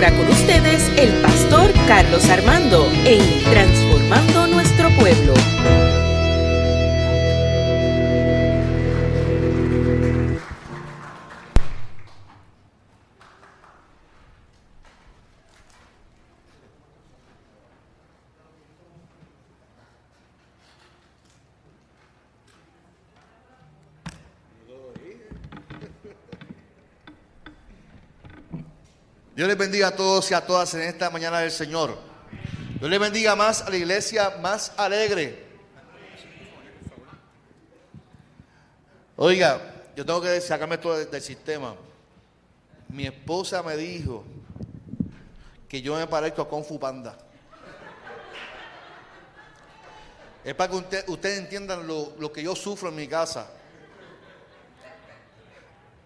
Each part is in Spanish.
ahora con ustedes el pastor Carlos Armando en Transformando Nuestro Pueblo. Dios les bendiga a todos y a todas en esta mañana del Señor. Dios les bendiga más a la iglesia más alegre. Oiga, yo tengo que sacarme esto del, sistema. Mi esposa me dijo que yo me parezco a Kung Panda. Es para que usted- ustedes entiendan lo, lo que yo sufro en mi casa.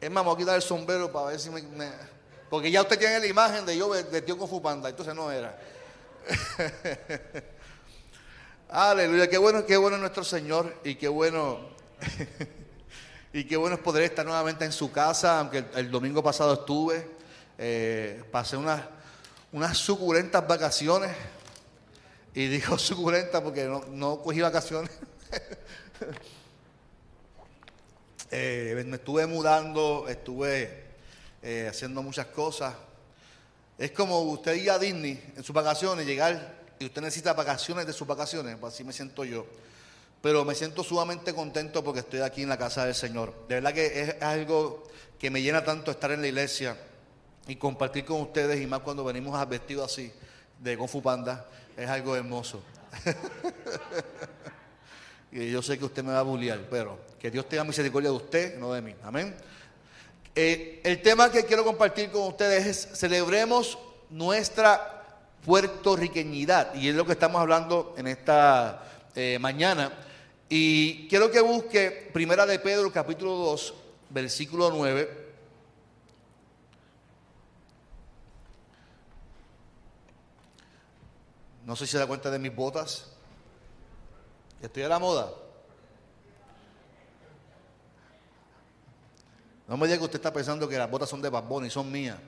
Es más, me voy a quitar el sombrero para ver si me- porque ya usted tiene la imagen de yo vestido con Fupanda, entonces no era. Aleluya, qué bueno, qué bueno es nuestro Señor y qué bueno... y qué bueno es poder estar nuevamente en su casa, aunque el, domingo pasado estuve. eh, pasé unas, unas suculentas vacaciones. Y digo suculentas porque no, no cogí vacaciones. Eh, me estuve mudando, estuve eh, haciendo muchas cosas. Es como usted ir a Disney en sus vacaciones, llegar y usted necesita vacaciones de sus vacaciones, pues así me siento yo. Pero me siento sumamente contento porque estoy aquí en la casa del Señor. De verdad que es algo que me llena tanto estar en la iglesia y compartir con ustedes, y más cuando venimos vestidos así, de Kung Fu Panda, es algo hermoso. Y yo sé que usted me va a bullear, pero que Dios tenga misericordia de usted, no de mí. Amén. Eh, el tema que quiero compartir con ustedes es celebremos nuestra puertorriqueñidad. Y es lo que estamos hablando en esta eh, mañana. Y quiero que busque Primera de Pedro, capítulo 2, versículo 9. No sé si se da cuenta de mis botas. Estoy a la moda. No me diga que usted está pensando que las botas son de Bad Bunny, son mías.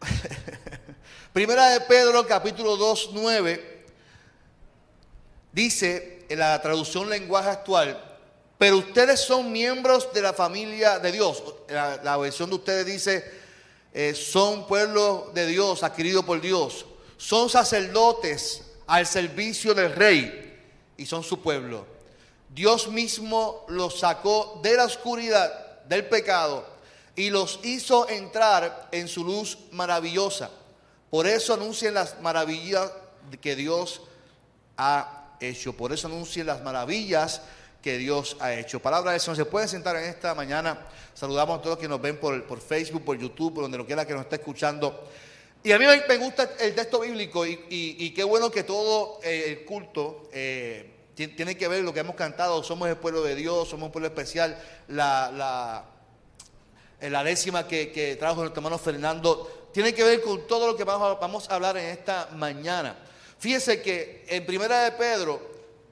Primera de Pedro, capítulo 2, 9, dice en la traducción lenguaje actual, pero ustedes son miembros de la familia de Dios. La, la versión de ustedes dice, eh, son pueblo de Dios, adquirido por Dios. Son sacerdotes al servicio del rey y son su pueblo. Dios mismo los sacó de la oscuridad del pecado y los hizo entrar en su luz maravillosa. Por eso anuncien las maravillas que Dios ha hecho. Por eso anuncien las maravillas que Dios ha hecho. Palabra del Señor. Se pueden sentar en esta mañana. Saludamos a todos los que nos ven por, por Facebook, por YouTube, por donde lo quiera que nos esté escuchando. Y a mí me gusta el texto bíblico y, y- qué bueno que todo eh, el culto eh, tiene que ver lo que hemos cantado. Somos el pueblo de Dios, somos un pueblo especial. La, la décima que, que trajo nuestro hermano Fernando, tiene que ver con todo lo que vamos vamos a hablar en esta mañana. Fíjese que en primera de Pedro,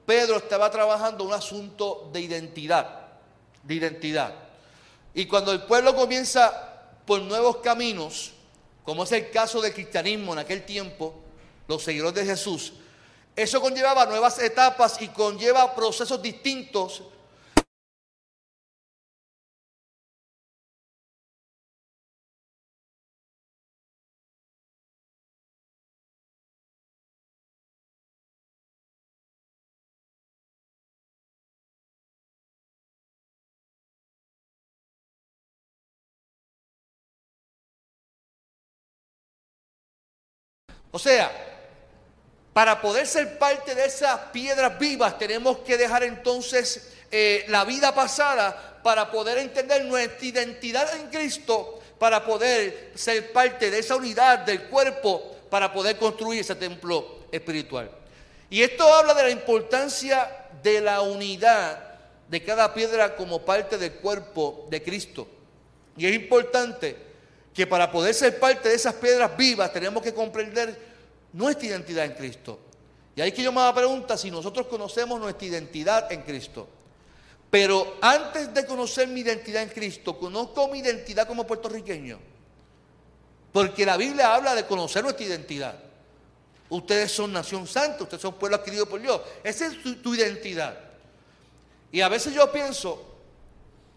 Pedro estaba trabajando un asunto de identidad, de identidad. Y cuando el pueblo comienza por nuevos caminos, como es el caso del cristianismo en aquel tiempo, los seguidores de Jesús, eso conllevaba nuevas etapas y conlleva procesos distintos. O sea, para poder ser parte de esas piedras vivas tenemos que dejar entonces eh, la vida pasada para poder entender nuestra identidad en Cristo, para poder ser parte de esa unidad del cuerpo, para poder construir ese templo espiritual. Y esto habla de la importancia de la unidad de cada piedra como parte del cuerpo de Cristo. Y es importante que para poder ser parte de esas piedras vivas tenemos que comprender nuestra identidad en Cristo. Y ahí que yo me hago la pregunta si nosotros conocemos nuestra identidad en Cristo. Pero antes de conocer mi identidad en Cristo, conozco mi identidad como puertorriqueño. Porque la Biblia habla de conocer nuestra identidad. Ustedes son nación santa, ustedes son pueblo adquirido por Dios. Esa es tu, tu identidad. Y a veces yo pienso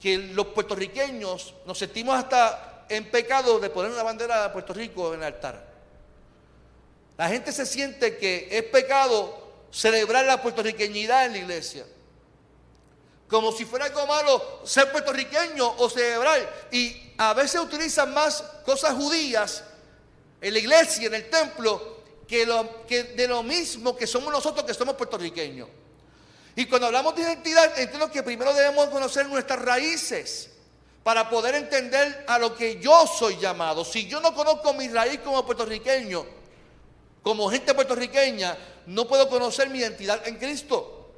que los puertorriqueños nos sentimos hasta en pecado de poner una bandera de Puerto Rico en el altar. La gente se siente que es pecado celebrar la puertorriqueñidad en la iglesia. Como si fuera algo malo ser puertorriqueño o celebrar. Y a veces utilizan más cosas judías en la iglesia, en el templo, que, lo, que de lo mismo que somos nosotros que somos puertorriqueños. Y cuando hablamos de identidad, entiendo que primero debemos conocer nuestras raíces para poder entender a lo que yo soy llamado. Si yo no conozco mi raíz como puertorriqueño, como gente puertorriqueña, no puedo conocer mi identidad en Cristo.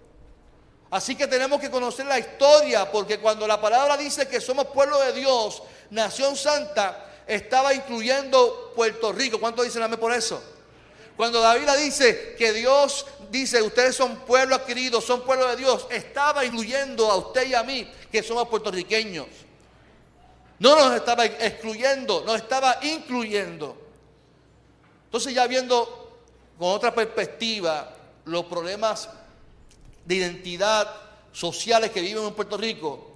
Así que tenemos que conocer la historia, porque cuando la palabra dice que somos pueblo de Dios, nación santa, estaba incluyendo Puerto Rico. ¿Cuánto dicen amén por eso? Cuando David dice que Dios dice, ustedes son pueblo adquirido, son pueblo de Dios, estaba incluyendo a usted y a mí, que somos puertorriqueños. No nos estaba excluyendo, nos estaba incluyendo. Entonces ya viendo con otra perspectiva los problemas de identidad sociales que viven en Puerto Rico,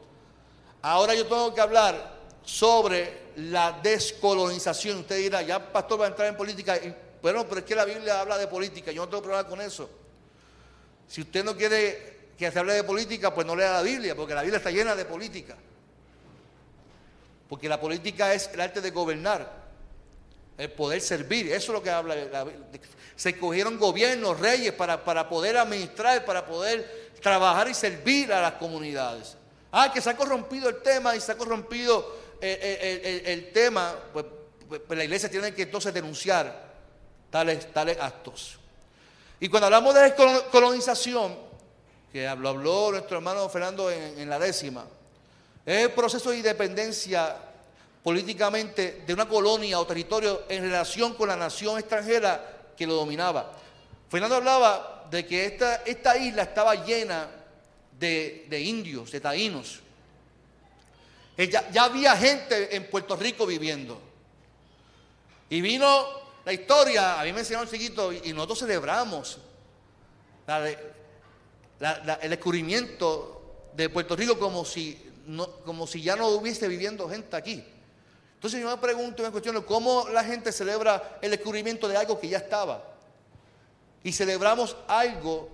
ahora yo tengo que hablar sobre la descolonización. Usted dirá, ya pastor va a entrar en política. Bueno, pero es que la Biblia habla de política, yo no tengo problema con eso. Si usted no quiere que se hable de política, pues no lea la Biblia, porque la Biblia está llena de política. Porque la política es el arte de gobernar, el poder servir, eso es lo que habla. Se cogieron gobiernos, reyes, para, para poder administrar, para poder trabajar y servir a las comunidades. Ah, que se ha corrompido el tema y se ha corrompido el, el, el, tema, pues, pues, la iglesia tiene que entonces denunciar tales, tales actos. Y cuando hablamos de colonización, que lo habló nuestro hermano Fernando en, en la décima, es el proceso de independencia políticamente de una colonia o territorio en relación con la nación extranjera que lo dominaba. Fernando hablaba de que esta, esta isla estaba llena de, de indios, de taínos. Eh, ya, ya, había gente en Puerto Rico viviendo. Y vino la historia, a mí me enseñaron chiquito, y, nosotros celebramos la, el descubrimiento de Puerto Rico como si, no, como si ya no hubiese viviendo gente aquí. Entonces yo me pregunto, me cuestiono, ¿cómo la gente celebra el descubrimiento de algo que ya estaba? Y celebramos algo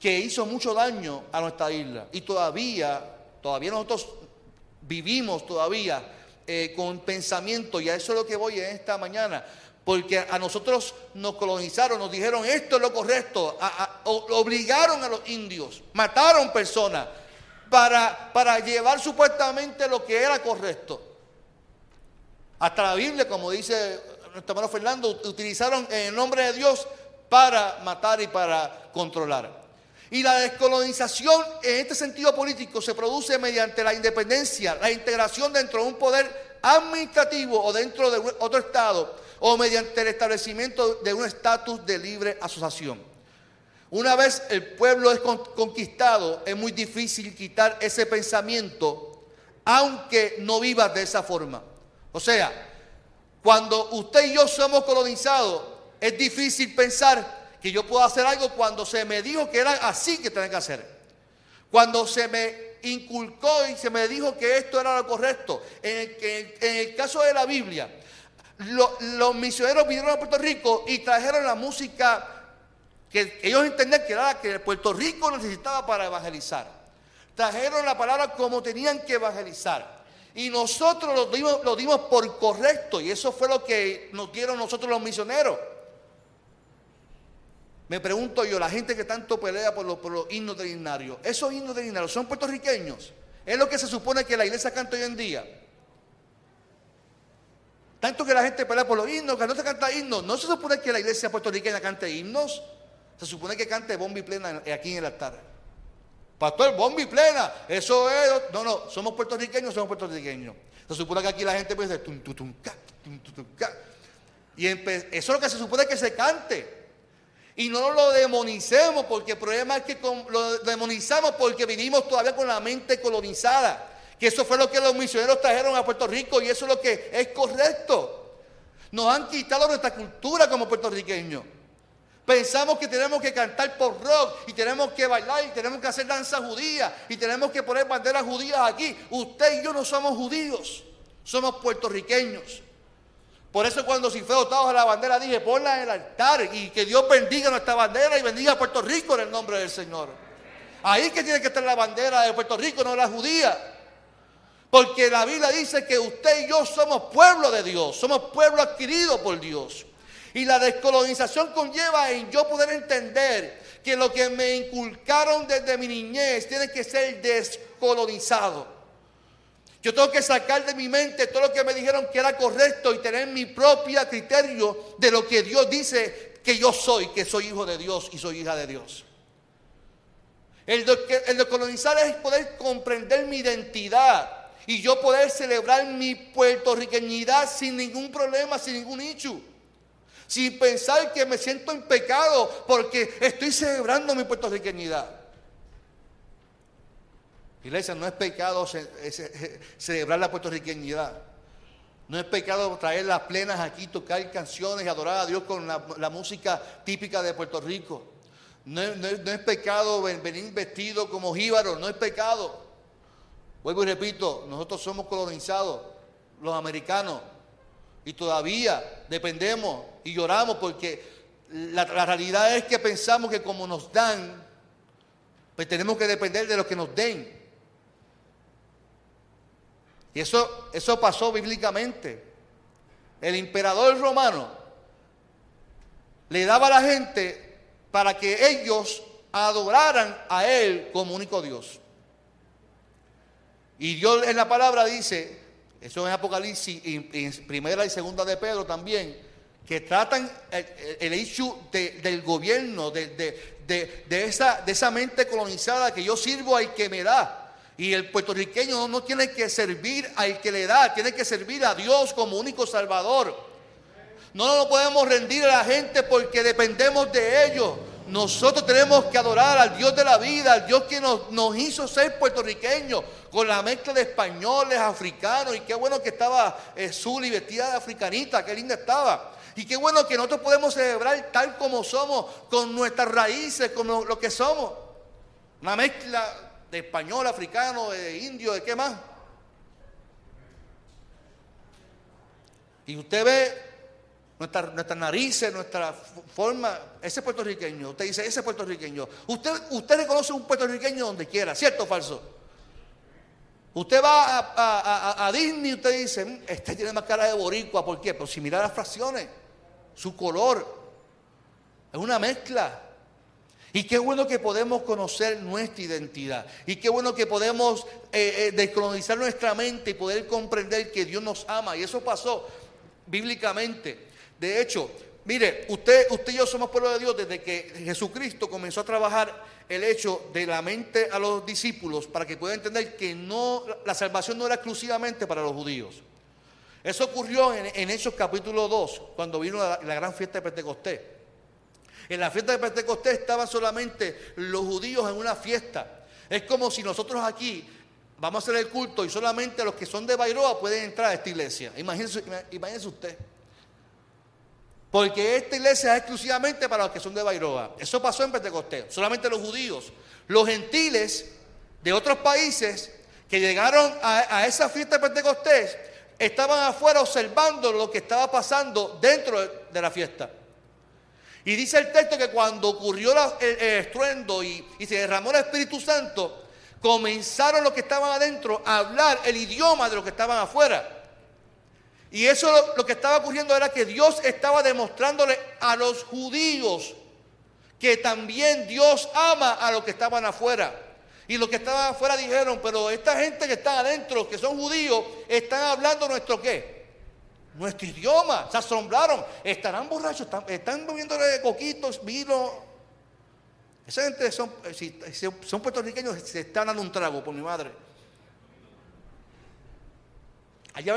que hizo mucho daño a nuestra isla. Y todavía, todavía nosotros vivimos todavía eh, con pensamiento, y a eso es lo que voy en esta mañana, porque a nosotros nos colonizaron, nos dijeron esto es lo correcto, obligaron a los indios, mataron personas para, para llevar supuestamente lo que era correcto. Hasta la Biblia, como dice nuestro hermano Fernando, utilizaron en el nombre de Dios para matar y para controlar. Y la descolonización en este sentido político se produce mediante la independencia, la integración dentro de un poder administrativo o dentro de otro Estado o mediante el establecimiento de un estatus de libre asociación. Una vez el pueblo es conquistado, es muy difícil quitar ese pensamiento, aunque no vivas de esa forma. O sea, cuando usted y yo somos colonizados, es difícil pensar que yo puedo hacer algo cuando se me dijo que era así que tenía que hacer. Cuando se me inculcó y se me dijo que esto era lo correcto. En el, caso de la Biblia, lo, los misioneros vinieron a Puerto Rico y trajeron la música que ellos entendían que era que Puerto Rico necesitaba para evangelizar. Trajeron la palabra como tenían que evangelizar. Y nosotros lo dimos, dimos por correcto. Y eso fue lo que nos dieron nosotros los misioneros. Me pregunto yo, la gente que tanto pelea por los, por los himnos himnario, ¿esos himnos himnario son puertorriqueños? ¿Es lo que se supone que la iglesia canta hoy en día? Tanto que la gente pelea por los himnos, que no se canta himnos. No se supone que la iglesia puertorriqueña cante himnos. Se supone que cante bomba y plena aquí en el altar. Pastor, bomba y plena. Eso es. No, no, somos puertorriqueños, somos puertorriqueños. Se supone que aquí la gente puede decir tum, tum, tum, tum, tum, tum, Y eso es lo que se supone que se cante. Y no lo demonicemos porque el problema es que lo demonizamos porque vivimos todavía con la mente colonizada. Que eso fue lo que los misioneros trajeron a Puerto Rico y eso es lo que es correcto. Nos han quitado nuestra cultura como puertorriqueños. Pensamos que tenemos que cantar por rock y tenemos que bailar y tenemos que hacer danza judía y tenemos que poner banderas judías aquí. Usted y yo no somos judíos, somos puertorriqueños. Por eso cuando si fue dotado a la bandera dije, ponla en el altar y que Dios bendiga nuestra bandera y bendiga a Puerto Rico en el nombre del Señor. Ahí que tiene que estar la bandera de Puerto Rico, no la judía. Porque la Biblia dice que usted y yo somos pueblo de Dios, somos pueblo adquirido por Dios. Y la descolonización conlleva en yo poder entender que lo que me inculcaron desde mi niñez tiene que ser descolonizado. Yo tengo que sacar de mi mente todo lo que me dijeron que era correcto y tener mi propio criterio de lo que Dios dice que yo soy, que soy hijo de Dios y soy hija de Dios. El, de, colonizar es poder comprender mi identidad y yo poder celebrar mi puertorriqueñidad sin ningún problema, sin ningún hecho. Sin pensar que me siento en pecado porque estoy celebrando mi puertorriqueñidad. Iglesia, no es pecado celebrar la puertorriqueñidad. No es pecado traer las plenas aquí, tocar canciones y adorar a Dios con la, música típica de Puerto Rico. No, es pecado venir vestido como jíbaro, no es pecado. Vuelvo y repito, nosotros somos colonizados, los americanos, y todavía dependemos y lloramos porque la, realidad es que pensamos que como nos dan, pues tenemos que depender de lo que nos den. Y eso, eso pasó bíblicamente. El emperador romano le daba a la gente para que ellos adoraran a él como único Dios. Y Dios en la palabra dice, eso en Apocalipsis, en primera y segunda de Pedro también, que tratan el, hecho del gobierno, de, esa, de esa mente colonizada que yo sirvo al que me da. Y el puertorriqueño no, tiene que servir al que le da, tiene que servir a Dios como único salvador. No nos podemos rendir a la gente porque dependemos de ellos. Nosotros tenemos que adorar al Dios de la vida, al Dios que nos, hizo ser puertorriqueños, con la mezcla de españoles, africanos. Y qué bueno que estaba eh, Zuli vestida de africanita, qué linda estaba. Y qué bueno que nosotros podemos celebrar tal como somos, con nuestras raíces, como lo que somos. Una mezcla de español, africano, de indio, de qué más. Y usted ve nuestras nuestra narices, nuestra forma, ese puertorriqueño, usted dice, ese puertorriqueño. Usted, usted reconoce un puertorriqueño donde quiera, ¿cierto o falso? Usted va a, a, Disney y usted dice, mm, este tiene más cara de boricua, ¿por qué? Pues si mira las fracciones, su color, es una mezcla. Y qué bueno que podemos conocer nuestra identidad. Y qué bueno que podemos eh, eh, descolonizar nuestra mente y poder comprender que Dios nos ama. Y eso pasó bíblicamente. De hecho, mire, usted, usted y yo somos pueblo de Dios desde que Jesucristo comenzó a trabajar el hecho de la mente a los discípulos para que puedan entender que no, la salvación no era exclusivamente para los judíos. Eso ocurrió en, en Hechos capítulo 2, cuando vino la, gran fiesta de Pentecostés. En la fiesta de Pentecostés estaban solamente los judíos en una fiesta. Es como si nosotros aquí vamos a hacer el culto y solamente los que son de Bairoa pueden entrar a esta iglesia. Imagínese, imagínese usted. Porque esta iglesia es exclusivamente para los que son de Bairoa. Eso pasó en Pentecostés. Solamente los judíos. Los gentiles de otros países que llegaron a, a esa fiesta de Pentecostés estaban afuera observando lo que estaba pasando dentro de la fiesta. Y dice el texto que cuando ocurrió el, estruendo y, se derramó el Espíritu Santo, comenzaron los que estaban adentro a hablar el idioma de los que estaban afuera. Y eso lo, que estaba ocurriendo era que Dios estaba demostrándole a los judíos que también Dios ama a los que estaban afuera. Y los que estaban afuera dijeron, pero esta gente que está adentro, que son judíos, están hablando nuestro qué? nuestro idioma. Se asombraron. Estarán borrachos, están, están coquitos, vino. Esa gente son, si, son puertorriqueños, se están dando un trago por mi madre. Allá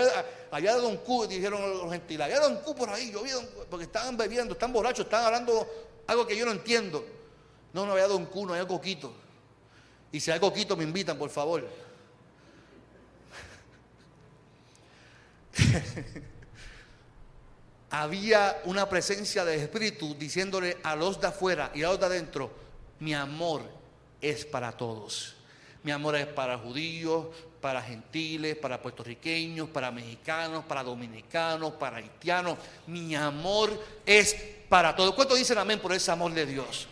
había Don Q, dijeron los gentiles, había Don Q por ahí, yo vi Don Q, porque estaban bebiendo, están borrachos, están hablando algo que yo no entiendo. No, no había Don Q, no había Coquito. Y si hay Coquito, me invitan, por favor. había una presencia del Espíritu diciéndole a los de afuera y a los de adentro, mi amor es para todos. Mi amor es para judíos, para gentiles, para puertorriqueños, para mexicanos, para dominicanos, para haitianos. Mi amor es para todos. ¿Cuántos dicen amén por ese amor de Dios?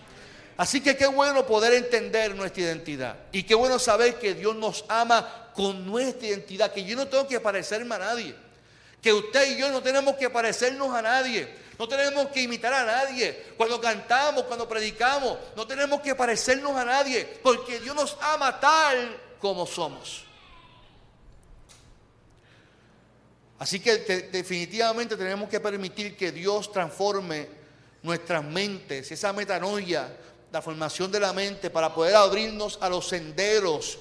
Así que qué bueno poder entender nuestra identidad. Y qué bueno saber que Dios nos ama con nuestra identidad. Que yo no tengo que parecerme a nadie. Que usted y yo no tenemos que parecernos a nadie. No tenemos que imitar a nadie. Cuando cantamos, cuando predicamos, no tenemos que parecernos a nadie. Porque Dios nos ama tal como somos. Así que definitivamente tenemos que permitir que Dios transforme nuestras mentes, esa metanoia, la formación de la mente para poder abrirnos a los senderos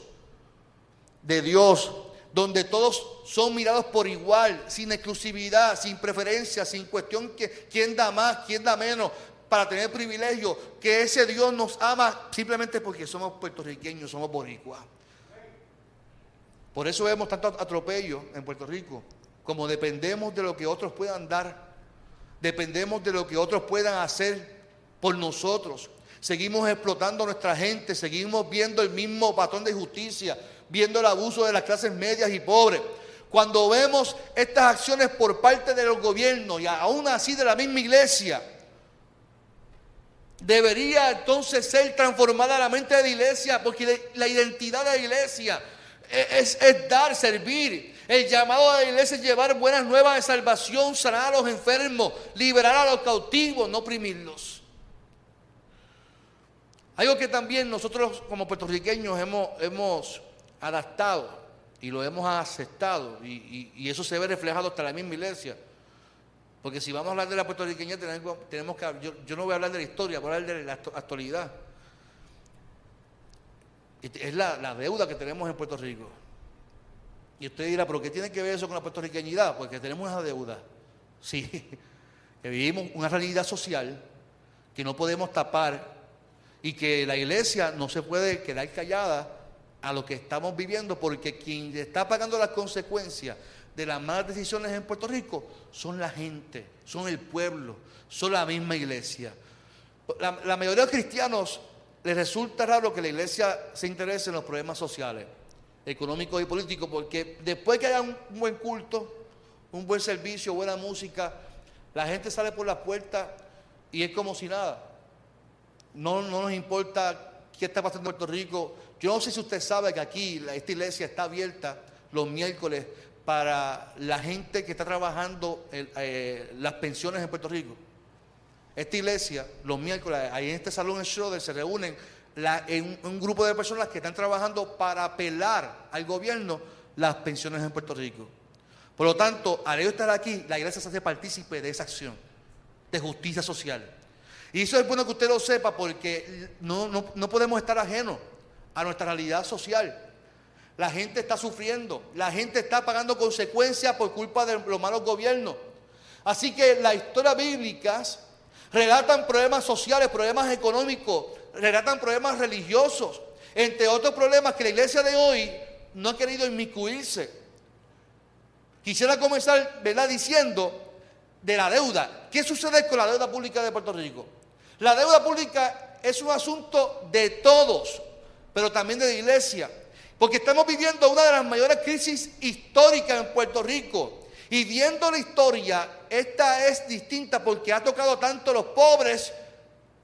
de Dios, donde todos son mirados por igual, sin exclusividad, sin preferencia, sin cuestión que quién da más, quién da menos, para tener privilegio, que ese Dios nos ama simplemente porque somos puertorriqueños, somos boricuas. Por eso vemos tanto atropello en Puerto Rico como dependemos de lo que otros puedan dar, dependemos de lo que otros puedan hacer por nosotros. Seguimos explotando nuestra gente, seguimos viendo el mismo patrón de justicia, viendo el abuso de las clases medias y pobres. Cuando vemos estas acciones por parte de los gobiernos y aún así de la misma iglesia, debería entonces ser transformada la mente de la iglesia, porque la identidad de la iglesia es, es dar, servir, el llamado de la iglesia es llevar buenas nuevas de salvación, sanar a los enfermos, liberar a los cautivos, no oprimirlos. Algo que también nosotros como puertorriqueños hemos, hemos adaptado y lo hemos aceptado y, eso se ve reflejado hasta la misma iglesia. Porque si vamos a hablar de la puertorriqueña tenemos, que, yo, yo, no voy a hablar de la historia, voy a hablar de la actualidad. Es la, la deuda que tenemos en Puerto Rico. Y usted dirá, ¿pero qué tiene que ver eso con la puertorriqueñidad? Porque tenemos una deuda. Sí, que vivimos una realidad social que no podemos tapar y que la iglesia no se puede quedar callada a lo que estamos viviendo porque quien está pagando las consecuencias de las malas decisiones en Puerto Rico son la gente, son el pueblo, son la misma iglesia. La, mayoría de los cristianos les resulta raro que la iglesia se interese en los problemas sociales económico y político, porque después que haya un buen culto, un buen servicio, buena música, la gente sale por la puerta y es como si nada. No, no nos importa qué está pasando en Puerto Rico. Yo no sé si usted sabe que aquí esta iglesia está abierta los miércoles para la gente que está trabajando eh, las pensiones en Puerto Rico. Esta iglesia, los miércoles, ahí en este salón en Schroeder, se reúnen en un grupo de personas que están trabajando para apelar al gobierno las pensiones en Puerto Rico. Por lo tanto, al ellos estar aquí, la iglesia se hace partícipe de esa acción de justicia social. Y eso es bueno que usted lo sepa porque no, no podemos estar ajenos a nuestra realidad social. La gente está sufriendo, la gente está pagando consecuencias por culpa de los malos gobiernos. Así que las historias bíblicas relatan problemas sociales, problemas económicos, relatan problemas religiosos, entre otros problemas que la iglesia de hoy no ha querido inmiscuirse. Quisiera comenzar, ¿verdad?, diciendo de la deuda. ¿Qué sucede con la deuda pública de Puerto Rico? La deuda pública es un asunto de todos, pero también de la iglesia. Porque estamos viviendo una de las mayores crisis históricas en Puerto Rico. Y viendo la historia, esta es distinta porque ha tocado tanto a los pobres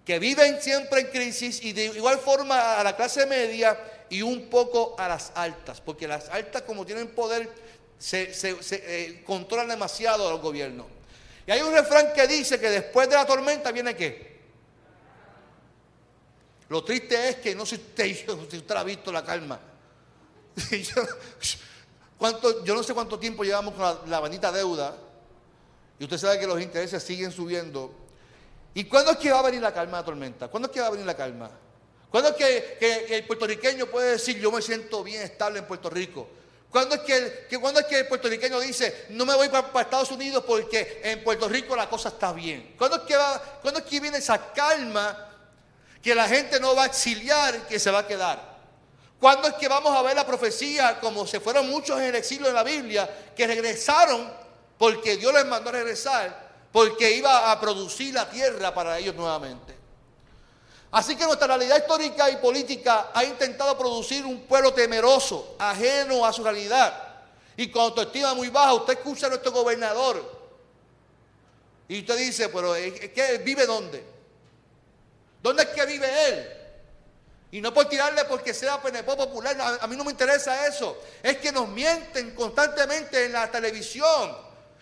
que viven siempre en crisis y de igual forma a la clase media y un poco a las altas, porque las altas como tienen poder se, eh, controlan demasiado a los gobiernos. Y hay un refrán que dice que después de la tormenta viene qué. Lo triste es que no sé si usted, ha visto la calma. yo, yo no sé cuánto tiempo llevamos con la, la deuda y usted sabe que los intereses siguen subiendo ¿Y cuándo es que va a venir la calma de la tormenta? ¿Cuándo es que va a venir la calma? ¿Cuándo es que, el puertorriqueño puede decir yo me siento bien estable en Puerto Rico? ¿Cuándo es que, que, cuando es que el puertorriqueño dice, no me voy para, Estados Unidos porque en Puerto Rico la cosa está bien? ¿Cuándo es, que va, ¿Cuándo es que viene esa calma que la gente no va a exiliar, que se va a quedar? ¿Cuándo es que vamos a ver la profecía, como se fueron muchos en el exilio en la Biblia, que regresaron porque Dios les mandó a regresar, porque iba a producir la tierra para ellos nuevamente? Así que nuestra realidad histórica y política ha intentado producir un pueblo temeroso, ajeno a su realidad. Y con autoestima muy baja, usted escucha a nuestro gobernador. Y usted dice, pero ¿qué, ¿vive dónde? ¿Dónde es que vive él? Y no por tirarle porque sea PNP popular, a, mí no me interesa eso. Es que nos mienten constantemente en la televisión.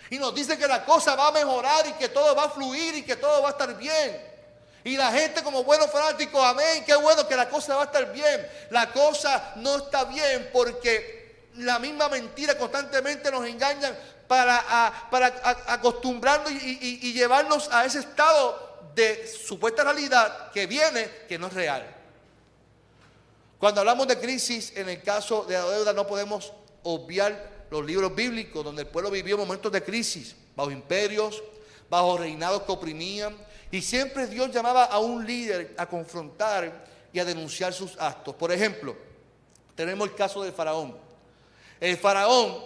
Y nos dicen que la cosa va a mejorar y que todo va a fluir y que todo va a estar bien. Y la gente como buenos fanáticos, amén, qué bueno que la cosa va a estar bien. La cosa no está bien porque la misma mentira constantemente nos engañan para acostumbrarnos y, llevarnos a ese estado de supuesta realidad que viene, que no es real. Cuando hablamos de crisis, en el caso de la deuda no podemos obviar los libros bíblicos donde el pueblo vivió momentos de crisis, bajo imperios, bajo reinados que oprimían, y siempre Dios llamaba a un líder a confrontar y a denunciar sus actos. Por ejemplo, tenemos el caso del faraón. El faraón,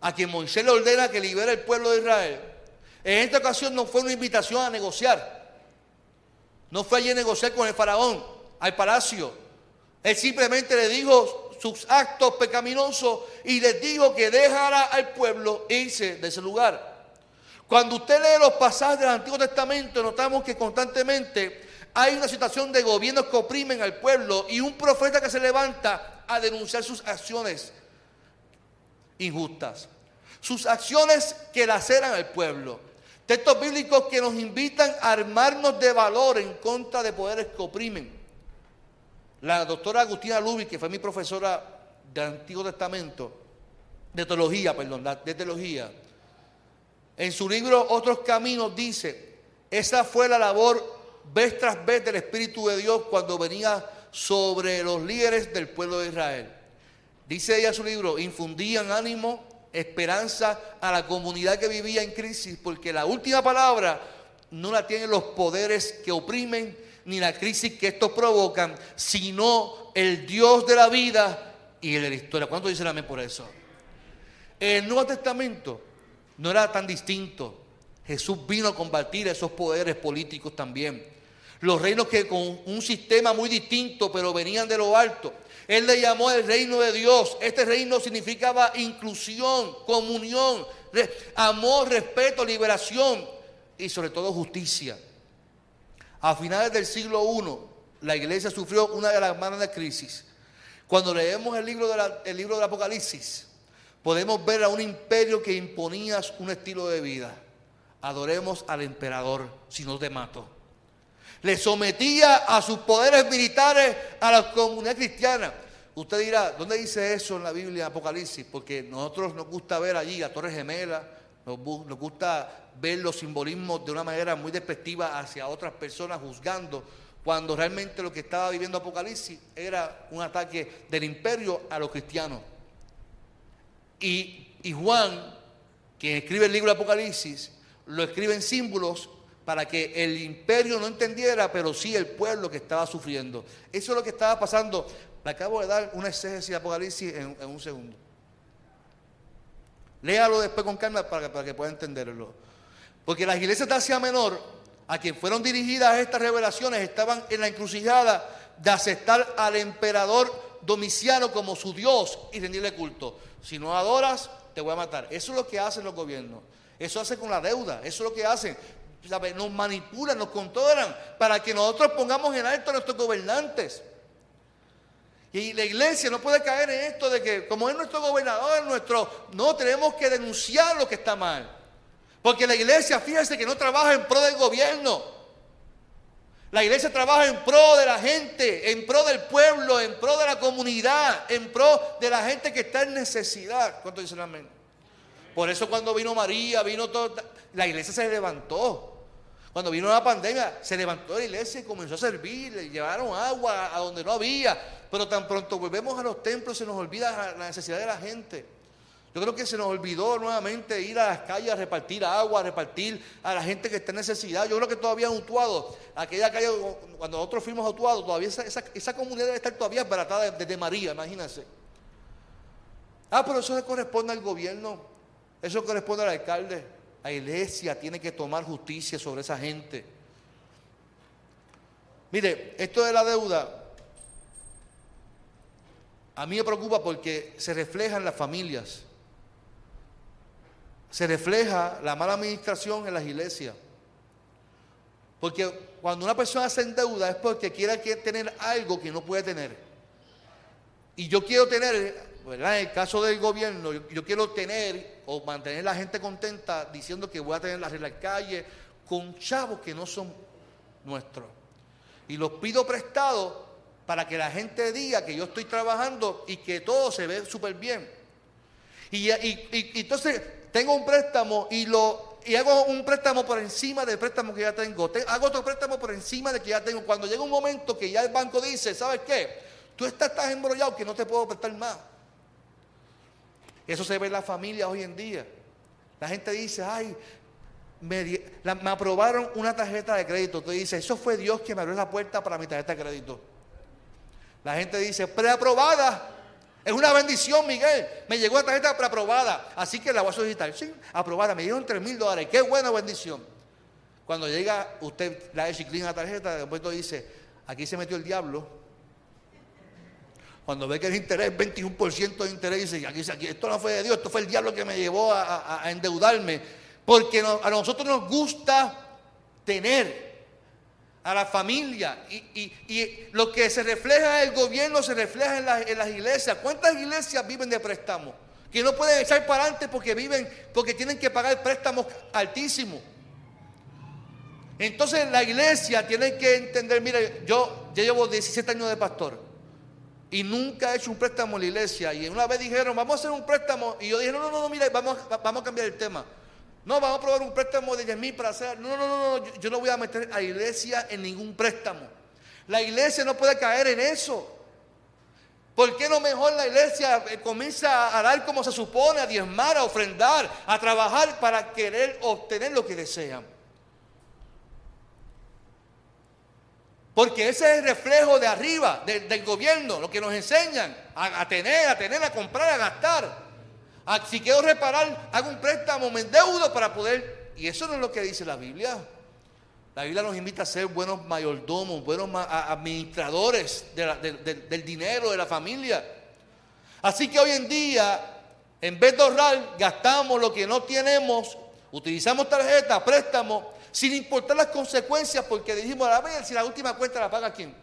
a quien Moisés le ordena que libere el pueblo de Israel, en esta ocasión no fue una invitación a negociar. No fue allí a negociar con el faraón, al palacio. Él simplemente le dijo sus actos pecaminosos y les dijo que dejara al pueblo irse de ese lugar. Cuando usted lee los pasajes del Antiguo Testamento, notamos que constantemente hay una situación de gobiernos que oprimen al pueblo y un profeta que se levanta a denunciar sus acciones injustas, sus acciones que laceran al pueblo. Textos bíblicos que nos invitan a armarnos de valor en contra de poderes que oprimen. La doctora Agustina Lubi, que fue mi profesora del Antiguo Testamento, de teología, perdón, de teología, en su libro Otros Caminos dice, esa fue la labor vez tras vez del Espíritu de Dios cuando venía sobre los líderes del pueblo de Israel. Dice ella en su libro, infundían ánimo, esperanza a la comunidad que vivía en crisis, porque la última palabra no la tienen los poderes que oprimen ni la crisis que estos provocan, sino el Dios de la vida y el de la historia. ¿Cuánto dicen amén por eso? El Nuevo Testamento no era tan distinto. Jesús vino a combatir esos poderes políticos también. Los reinos que con un sistema muy distinto, pero venían de lo alto. Él le llamó el reino de Dios. Este reino significaba inclusión, comunión, amor, respeto, liberación y sobre todo justicia. A finales del siglo I, la iglesia sufrió una de las de crisis. Cuando leemos el libro, el libro del Apocalipsis, podemos ver a un imperio que imponía un estilo de vida. Adoremos al emperador, si no te mato. Le sometía a sus poderes militares a la comunidad cristiana. Usted dirá, ¿dónde dice eso en la Biblia, Apocalipsis? Porque nosotros nos gusta ver allí la Torre Gemela, nos, gusta ver los simbolismos de una manera muy despectiva hacia otras personas, juzgando, cuando realmente lo que estaba viviendo Apocalipsis era un ataque del imperio a los cristianos. Y, Juan, quien escribe el libro de Apocalipsis, lo escribe en símbolos para que el imperio no entendiera, pero sí el pueblo que estaba sufriendo. Eso es lo que estaba pasando. Le acabo de dar una exégesis de Apocalipsis en, un segundo. Léalo después con calma para, para que pueda entenderlo. Porque las iglesias de Asia Menor, a quien fueron dirigidas estas revelaciones, estaban en la encrucijada de aceptar al emperador Domiciano como su Dios y rendirle culto. Si no adoras, te voy a matar. Eso es lo que hacen los gobiernos. Eso hace con la deuda. Eso es lo que hacen. Nos manipulan, nos controlan para que nosotros pongamos en alto a nuestros gobernantes. Y la iglesia no puede caer en esto de que como es nuestro gobernador, nuestro, no tenemos que denunciar lo que está mal. Porque la iglesia, fíjese que no trabaja en pro del gobierno. La iglesia trabaja en pro de la gente, en pro del pueblo, en pro de la comunidad, en pro de la gente que está en necesidad. ¿Cuánto dicen amén? Por eso cuando vino María, vino todo, la iglesia se levantó. Cuando vino la pandemia, se levantó la iglesia y comenzó a servir, le llevaron agua a donde no había, pero tan pronto volvemos a los templos se nos olvida la necesidad de la gente. Yo creo que se nos olvidó nuevamente ir a las calles a repartir agua, a repartir a la gente que está en necesidad. Yo creo que todavía en Utuado, aquella calle, cuando nosotros fuimos a Utuado, todavía esa, comunidad debe estar todavía baratada desde María, imagínense. Ah, pero eso le corresponde al gobierno, eso corresponde al alcalde. La iglesia tiene que tomar justicia sobre esa gente. Mire, esto de la deuda a mí me preocupa porque se refleja en las familias se refleja la mala administración en las iglesias. Porque cuando una persona se endeuda es porque quiere tener algo que no puede tener. Y yo quiero tener, En el caso del gobierno, yo, quiero tener o mantener a la gente contenta diciendo que voy a tener la regla de calle con chavos que no son nuestros. Y los pido prestados para que la gente diga que yo estoy trabajando y que todo se ve súper bien. Y, y entonces tengo un préstamo y lo y hago un préstamo por encima del préstamo que ya tengo. hago otro préstamo por encima de que ya tengo. Cuando llega un momento que ya el banco dice, ¿sabes qué? Tú estás tan embrollado que no te puedo prestar más. Eso se ve en la familia hoy en día. La gente dice, ay, me, aprobaron una tarjeta de crédito. Tú dices, eso fue Dios que me abrió la puerta para mi tarjeta de crédito. La gente dice, preaprobada. Es una bendición, Miguel. Me llegó la tarjeta aprobada, así que la voy a solicitar. Sí, aprobada, me dieron 3 mil dólares. Qué buena bendición. Cuando llega usted, la en la tarjeta, después dice, aquí se metió el diablo. Cuando ve que el interés es 21% de interés, dice, aquí, aquí, esto no fue de Dios, esto fue el diablo que me llevó a, endeudarme. Porque a nosotros nos gusta tener a la familia. Y, lo que se refleja en el gobierno se refleja en, las iglesias. ¿Cuántas iglesias viven de préstamos? Que no pueden echar para adelante porque viven, porque tienen que pagar préstamos altísimos. Entonces la iglesia tiene que entender, mire, yo, yo llevo 17 años de pastor y nunca he hecho un préstamo en la iglesia. Y una vez dijeron, vamos a hacer un préstamo. Y yo dije, no, no, no, mire, vamos, vamos a cambiar el tema. No, vamos a probar un préstamo de 10 mil para hacer. No, no, no, no, yo no voy a meter a la iglesia en ningún préstamo. La iglesia no puede caer en eso. ¿Por qué no mejor la iglesia eh, comienza a dar como se supone, a diezmar, a ofrendar, a trabajar para querer obtener lo que desean? Porque ese es el reflejo de arriba, del gobierno, lo que nos enseñan a tener, a tener, a comprar, a gastar. Ah, si quiero reparar, hago un préstamo, me endeudo para poder. Y eso no es lo que dice la Biblia. La Biblia nos invita a ser buenos mayordomos, buenos administradores del dinero de la familia. Así que hoy en día, en vez de ahorrar, gastamos lo que no tenemos, utilizamos tarjeta, préstamo, sin importar las consecuencias, porque dijimos, a ver, si la última cuenta la paga quién.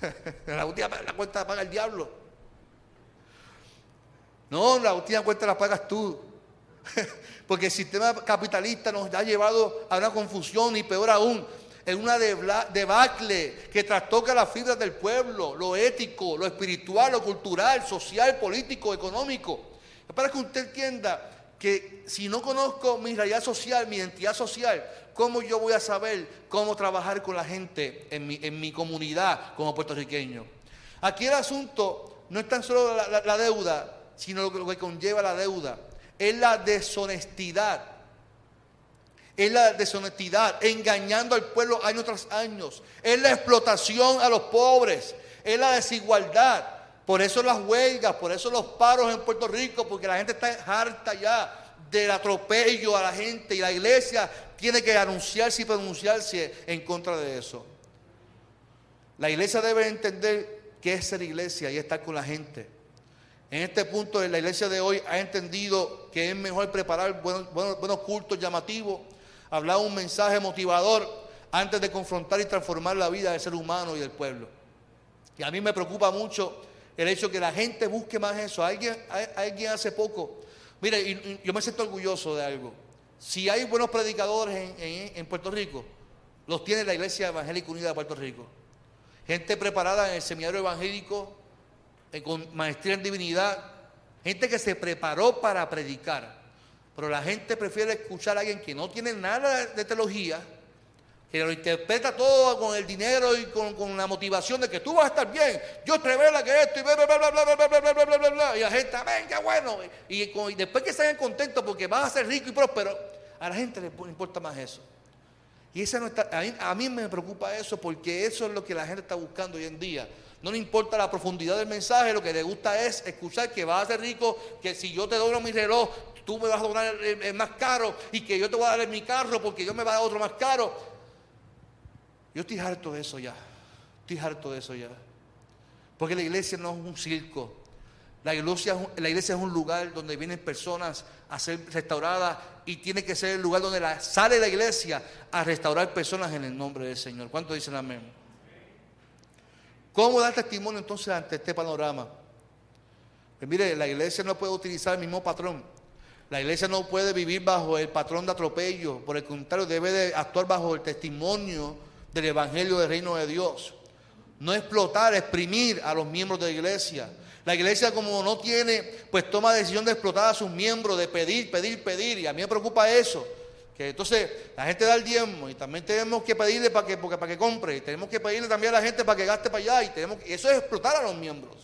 la última la cuenta la paga el diablo. No, la última cuenta la pagas tú. Porque el sistema capitalista nos ha llevado a una confusión y peor aún, en una debacle que trastoca las fibras del pueblo, lo ético, lo espiritual, lo cultural, social, político, económico. Para que usted entienda que si no conozco mi realidad social, mi identidad social, ¿cómo yo voy a saber cómo trabajar con la gente en mi, en mi comunidad como puertorriqueño? Aquí el asunto no es tan solo la deuda, sino lo que, conlleva la deuda. Es la deshonestidad. Es la deshonestidad, engañando al pueblo año tras año. Es la explotación a los pobres. Es la desigualdad. Por eso las huelgas, por eso los paros en Puerto Rico, porque la gente está harta ya del atropello a la gente y la iglesia tiene que anunciarse y pronunciarse en contra de eso. La iglesia debe entender qué es ser iglesia y estar con la gente. En este punto la iglesia de hoy ha entendido que es mejor preparar buenos, cultos llamativos, hablar un mensaje motivador antes de confrontar y transformar la vida del ser humano y del pueblo. Y a mí me preocupa mucho el hecho que la gente busque más eso. Alguien, alguien hace poco, mire, yo me siento orgulloso de algo. Si hay buenos predicadores en Puerto Rico, los tiene la Iglesia Evangélica Unida de Puerto Rico. Gente preparada en el seminario evangélico, eh, con maestría en divinidad, gente que se preparó para predicar. Pero la gente prefiere escuchar a alguien que no tiene nada de teología, que lo interpreta todo con el dinero y con, la motivación de que tú vas a estar bien. Dios te revela que esto y bla, bla, bla, bla, bla, bla, bla, bla, bla, bla, Y la gente, venga, bueno. Y, y, después que estén contentos porque vas a ser rico y próspero, a la gente le importa más eso. Y esa no está, a, mí, me preocupa eso porque eso es lo que la gente está buscando hoy en día. No le importa la profundidad del mensaje, lo que le gusta es escuchar que vas a ser rico, que si yo te doy mi reloj, tú me vas a donar el, más caro y que yo te voy a dar mi carro porque yo me voy a dar otro más caro. Yo estoy harto de eso ya. Estoy harto de eso ya. Porque la iglesia no es un circo. La iglesia, la iglesia es un lugar donde vienen personas a ser restauradas y tiene que ser el lugar donde la, sale la iglesia a restaurar personas en el nombre del Señor. ¿Cuántos dicen amén? ¿Cómo dar testimonio entonces ante este panorama? Pues mire, la iglesia no puede utilizar el mismo patrón. La iglesia no puede vivir bajo el patrón de atropello. Por el contrario, debe de actuar bajo el testimonio del Evangelio del Reino de Dios. No explotar, exprimir a los miembros de la iglesia. La iglesia como no tiene, pues toma decisión de explotar a sus miembros, de pedir, pedir, pedir. Y a mí me preocupa eso. Que entonces la gente da el diezmo y también tenemos que pedirle para que, porque, para que compre. Y tenemos que pedirle también a la gente para que gaste para allá. Y, tenemos, eso es explotar a los miembros.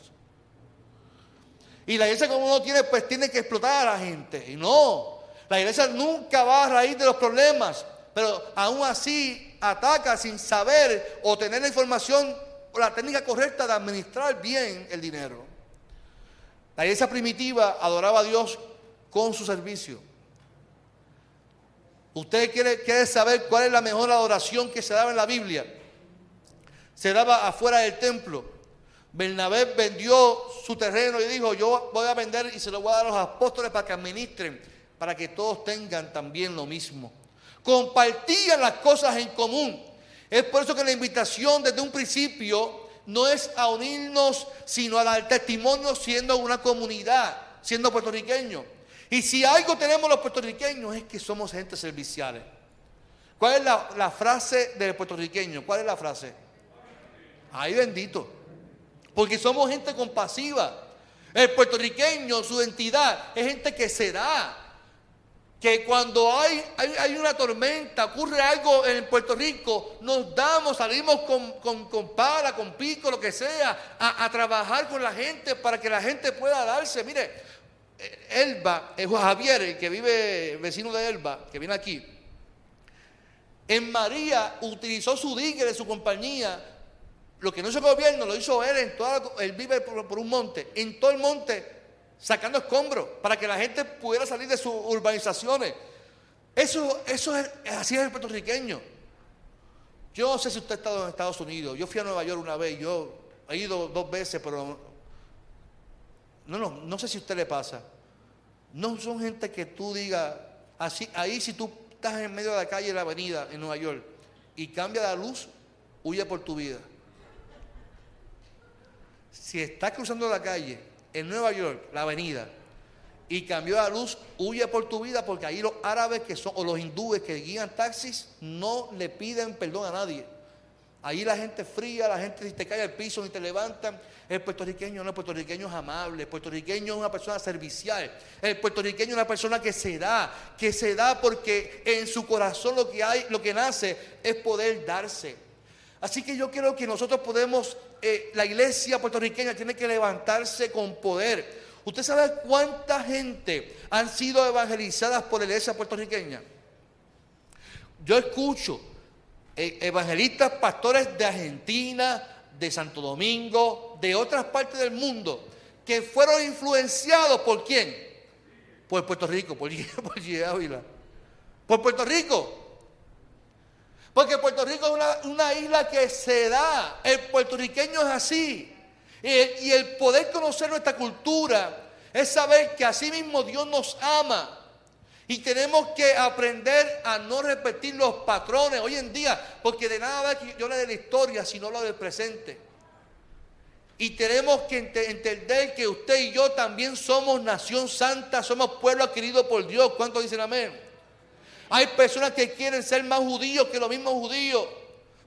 Y la iglesia como no tiene, pues tiene que explotar a la gente. Y no, la iglesia nunca va a raíz de los problemas. Pero aún así ataca sin saber o tener la información o la técnica correcta de administrar bien el dinero. La iglesia primitiva adoraba a Dios con su servicio. Usted quiere, quiere saber cuál es la mejor adoración que se daba en la Biblia. Se daba afuera del templo. Bernabé vendió su terreno y dijo, yo voy a vender y se lo voy a dar a los apóstoles para que administren, para que todos tengan también lo mismo compartían las cosas en común. Es por eso que la invitación desde un principio no es a unirnos, sino a dar testimonio siendo una comunidad, siendo puertorriqueños. Y si algo tenemos los puertorriqueños es que somos gente serviciales. ¿Cuál es la, la frase del puertorriqueño? ¿Cuál es la frase? Ay bendito. Porque somos gente compasiva. El puertorriqueño, su entidad, es gente que se da, que cuando hay, hay, una tormenta, ocurre algo en Puerto Rico, nos damos, salimos con, con, pala, con pico, lo que sea, a, trabajar con la gente para que la gente pueda darse. Mire, Elba, es Javier, el que vive, vecino de Elba, que viene aquí, en María utilizó su de su compañía, lo que no hizo el gobierno, lo hizo él, en toda, él vive por un monte, en todo el monte sacando escombros para que la gente pudiera salir de sus urbanizaciones. Eso, eso es, así es el puertorriqueño. Yo no sé si usted ha estado en Estados Unidos. Yo fui a Nueva York una vez, yo he ido dos veces, pero no, no, no sé si a usted le pasa. No son gente que tú digas, así, ahí si tú estás en medio de la calle, en la avenida, en Nueva York, y cambia la luz, huye por tu vida. Si estás cruzando la calle en Nueva York, la avenida, y cambió la luz, huye por tu vida porque ahí los árabes que son, o los hindúes que guían taxis, no le piden perdón a nadie. Ahí la gente fría, la gente si te cae al piso ni te levantan. El puertorriqueño no, el puertorriqueño es amable, el puertorriqueño es una persona servicial, el puertorriqueño es una persona que se da, que se da porque en su corazón lo que hay, lo que nace es poder darse. Así que yo creo que nosotros podemos, eh, la iglesia puertorriqueña tiene que levantarse con poder. ¿Usted sabe cuánta gente han sido evangelizadas por la iglesia puertorriqueña? Yo escucho eh, evangelistas, pastores de Argentina, de Santo Domingo, de otras partes del mundo, que fueron influenciados por quién? Por Puerto Rico, por, por Ávila. Por Puerto Rico. Porque Puerto Rico es una, isla que se da. El puertorriqueño es así. Y, el poder conocer nuestra cultura es saber que así mismo Dios nos ama. Y tenemos que aprender a no repetir los patrones hoy en día, porque de nada que yo le de la historia, sino lo del presente. Y tenemos que entender que usted y yo también somos nación santa, somos pueblo adquirido por Dios. ¿Cuántos dicen amén? Hay personas que quieren ser más judíos que los mismos judíos,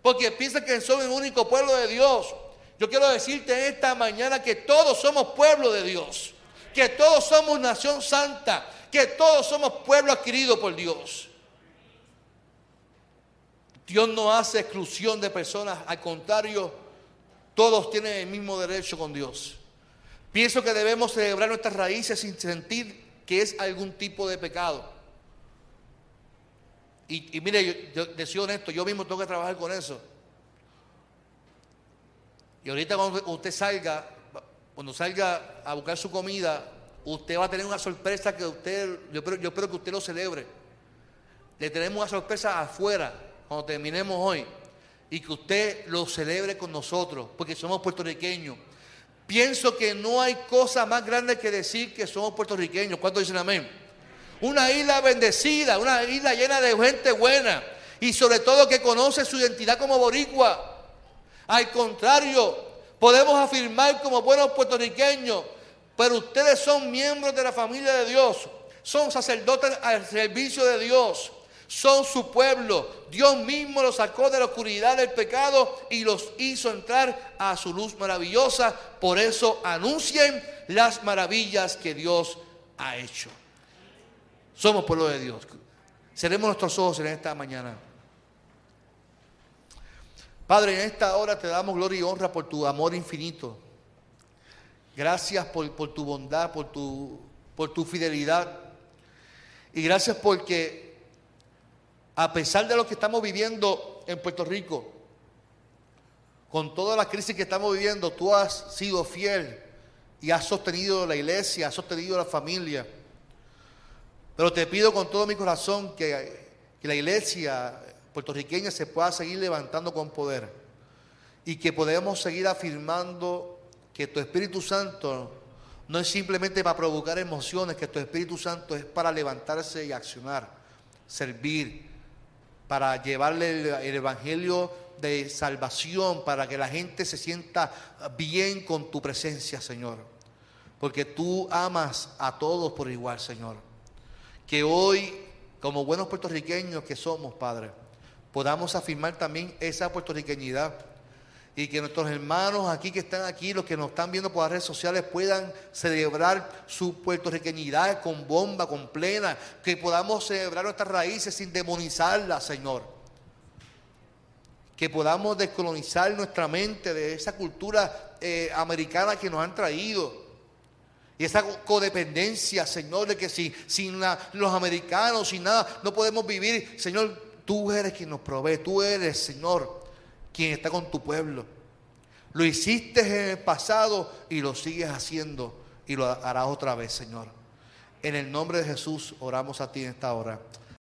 porque piensan que son el único pueblo de Dios. Yo quiero decirte esta mañana que todos somos pueblo de Dios. que todos somos nación santa, que todos somos pueblo adquirido por Dios. Dios no hace exclusión de personas, al contrario, todos tienen el mismo derecho con Dios. Pienso que debemos celebrar nuestras raíces sin sentir que es algún tipo de pecado. Y, mire, yo, yo decía honesto, yo mismo tengo que trabajar con eso. Y ahorita cuando usted salga, cuando salga a buscar su comida, usted va a tener una sorpresa que usted, yo espero, yo espero que usted lo celebre. Le tenemos una sorpresa afuera cuando terminemos hoy y que usted lo celebre con nosotros, porque somos puertorriqueños. Pienso que no hay cosa más grande que decir que somos puertorriqueños. ¿Cuántos dicen amén? Una isla bendecida, una isla llena de gente buena y sobre todo que conoce su identidad como boricua. Al contrario, podemos afirmar como buenos puertorriqueños, pero ustedes son miembros de la familia de Dios, son sacerdotes al servicio de Dios, son su pueblo. Dios mismo los sacó de la oscuridad del pecado y los hizo entrar a su luz maravillosa. Por eso anuncien las maravillas que Dios ha hecho. Somos pueblo de Dios. Seremos nuestros ojos en esta mañana. Padre, en esta hora te damos gloria y honra por tu amor infinito. Gracias por, tu bondad, por tu, por tu fidelidad. Y gracias porque a pesar de lo que estamos viviendo en Puerto Rico, con toda la crisis que estamos viviendo, tú has sido fiel y has sostenido la iglesia, has sostenido la familia. Pero te pido con todo mi corazón que, la iglesia puertorriqueña se pueda seguir levantando con poder y que podamos seguir afirmando que tu Espíritu Santo no es simplemente para provocar emociones, que tu Espíritu Santo es para levantarse y accionar, servir, para llevarle el, Evangelio de salvación, para que la gente se sienta bien con tu presencia, Señor. Porque tú amas a todos por igual, Señor. Que hoy, como buenos puertorriqueños que somos, Padre, podamos afirmar también esa puertorriqueñidad y que nuestros hermanos aquí que están aquí, los que nos están viendo por las redes sociales, puedan celebrar su puertorriqueñidad con bomba, con plena, que podamos celebrar nuestras raíces sin demonizarlas, Señor. Que podamos descolonizar nuestra mente de esa cultura eh, americana que nos han traído. Y esa codependencia, Señor, de que si, sin los americanos, sin nada, no podemos vivir. Señor, tú eres quien nos provee, tú eres, Señor, quien está con tu pueblo. Lo hiciste en el pasado y lo sigues haciendo y lo harás otra vez, Señor. En el nombre de Jesús oramos a ti en esta hora.